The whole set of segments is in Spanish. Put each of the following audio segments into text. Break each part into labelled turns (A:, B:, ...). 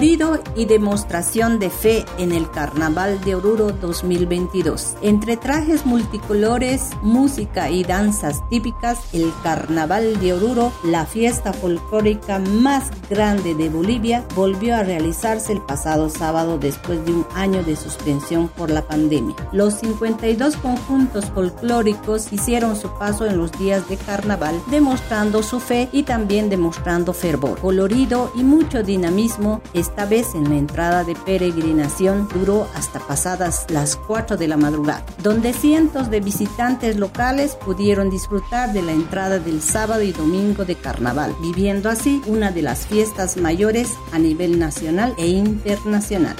A: colorido y demostración de fe en el Carnaval de Oruro 2022. Entre trajes multicolores, música y danzas típicas, el Carnaval de Oruro, la fiesta folclórica más grande de Bolivia, volvió a realizarse el pasado sábado después de un año de suspensión por la pandemia. Los 52 conjuntos folclóricos hicieron su paso en los días de carnaval, demostrando su fe y también demostrando fervor, colorido y mucho dinamismo. Esta vez en la entrada de peregrinación duró hasta pasadas las 4 de la madrugada, donde cientos de visitantes locales pudieron disfrutar de la entrada del sábado y domingo de carnaval, viviendo así una de las fiestas mayores a nivel nacional e internacional.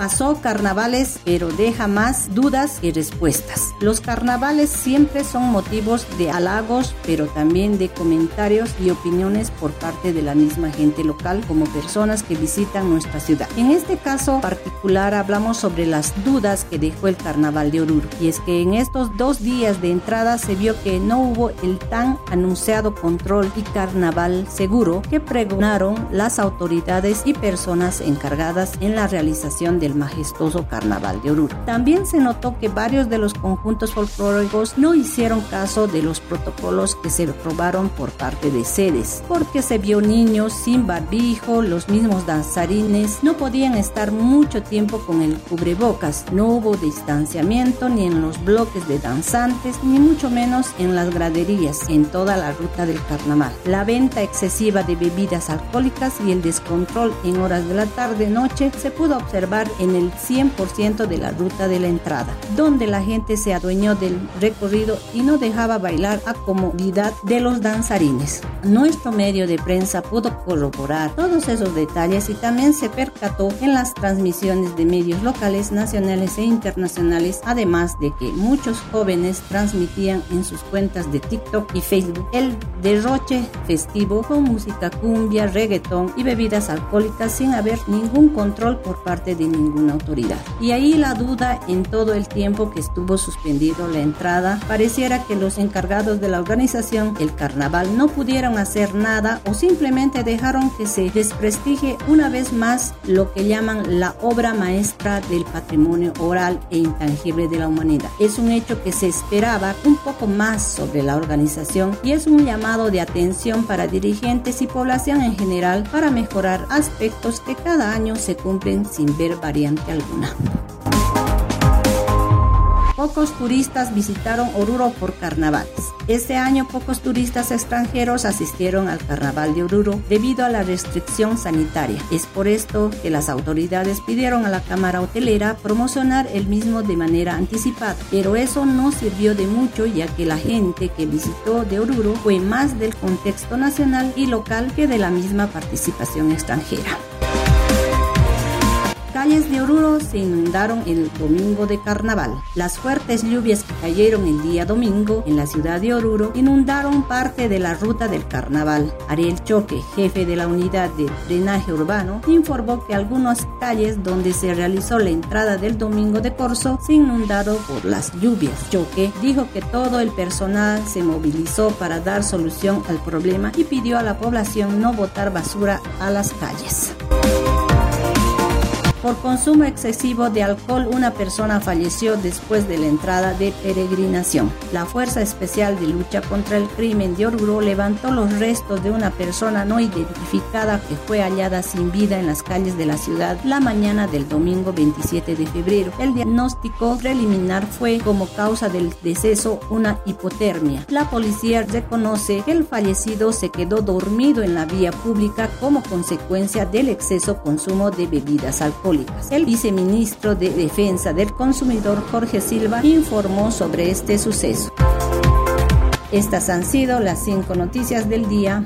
A: Pasó carnavales, pero deja más dudas y respuestas. Los carnavales siempre son motivos de halagos, pero también de comentarios y opiniones por parte de la misma gente local como personas que visitan nuestra ciudad. En este caso particular hablamos sobre las dudas que dejó el carnaval de Oruro. Y es que en estos dos días de entrada se vio que no hubo el tan anunciado control y carnaval seguro que pregonaron las autoridades y personas encargadas en la realización de majestuoso carnaval de Oruro. También se notó que varios de los conjuntos folclóricos no hicieron caso de los protocolos que se probaron por parte de sedes, porque se vio niños sin barbijo, los mismos danzarines no podían estar mucho tiempo con el cubrebocas, no hubo distanciamiento ni en los bloques de danzantes, ni mucho menos en las graderías, en toda la ruta del carnaval. La venta excesiva de bebidas alcohólicas y el descontrol en horas de la tarde-noche se pudo observar en el 100% de la ruta de la entrada, donde la gente se adueñó del recorrido y no dejaba bailar a comodidad de los danzarines. Nuestro medio de prensa pudo corroborar todos esos detalles y también se percató en las transmisiones de medios locales, nacionales e internacionales, además de que muchos jóvenes transmitían en sus cuentas de TikTok y Facebook el derroche festivo con música cumbia, reggaetón y bebidas alcohólicas sin haber ningún control por parte de ningún una autoridad. Y ahí la duda en todo el tiempo que estuvo suspendido la entrada, pareciera que los encargados de la organización, el carnaval, no pudieron hacer nada o simplemente dejaron que se desprestigie una vez más lo que llaman la obra maestra del patrimonio oral e intangible de la humanidad. Es un hecho que se esperaba un poco más sobre la organización y es un llamado de atención para dirigentes y población en general para mejorar aspectos que cada año se cumplen sin ver variaciones alguna. Pocos turistas visitaron Oruro por carnavales. Este año pocos turistas extranjeros asistieron al carnaval de Oruro debido a la restricción sanitaria. Es por esto que las autoridades pidieron a la Cámara Hotelera promocionar el mismo de manera anticipada, pero eso no sirvió de mucho ya que la gente que visitó de Oruro fue más del contexto nacional y local que de la misma participación extranjera calles de Oruro se inundaron el domingo de carnaval. Las fuertes lluvias que cayeron el día domingo en la ciudad de Oruro inundaron parte de la ruta del carnaval. Ariel Choque, jefe de la unidad de drenaje urbano, informó que algunas calles donde se realizó la entrada del domingo de corso se inundaron por las lluvias. Choque dijo que todo el personal se movilizó para dar solución al problema y pidió a la población no botar basura a las calles. Por consumo excesivo de alcohol, una persona falleció después de la entrada de peregrinación. La Fuerza Especial de Lucha contra el Crimen de Oruro levantó los restos de una persona no identificada que fue hallada sin vida en las calles de la ciudad la mañana del domingo 27 de febrero. El diagnóstico preliminar fue como causa del deceso una hipotermia. La policía reconoce que el fallecido se quedó dormido en la vía pública como consecuencia del exceso consumo de bebidas El viceministro de Defensa del Consumidor, Jorge Silva, informó sobre este suceso. Estas han sido las cinco noticias del día.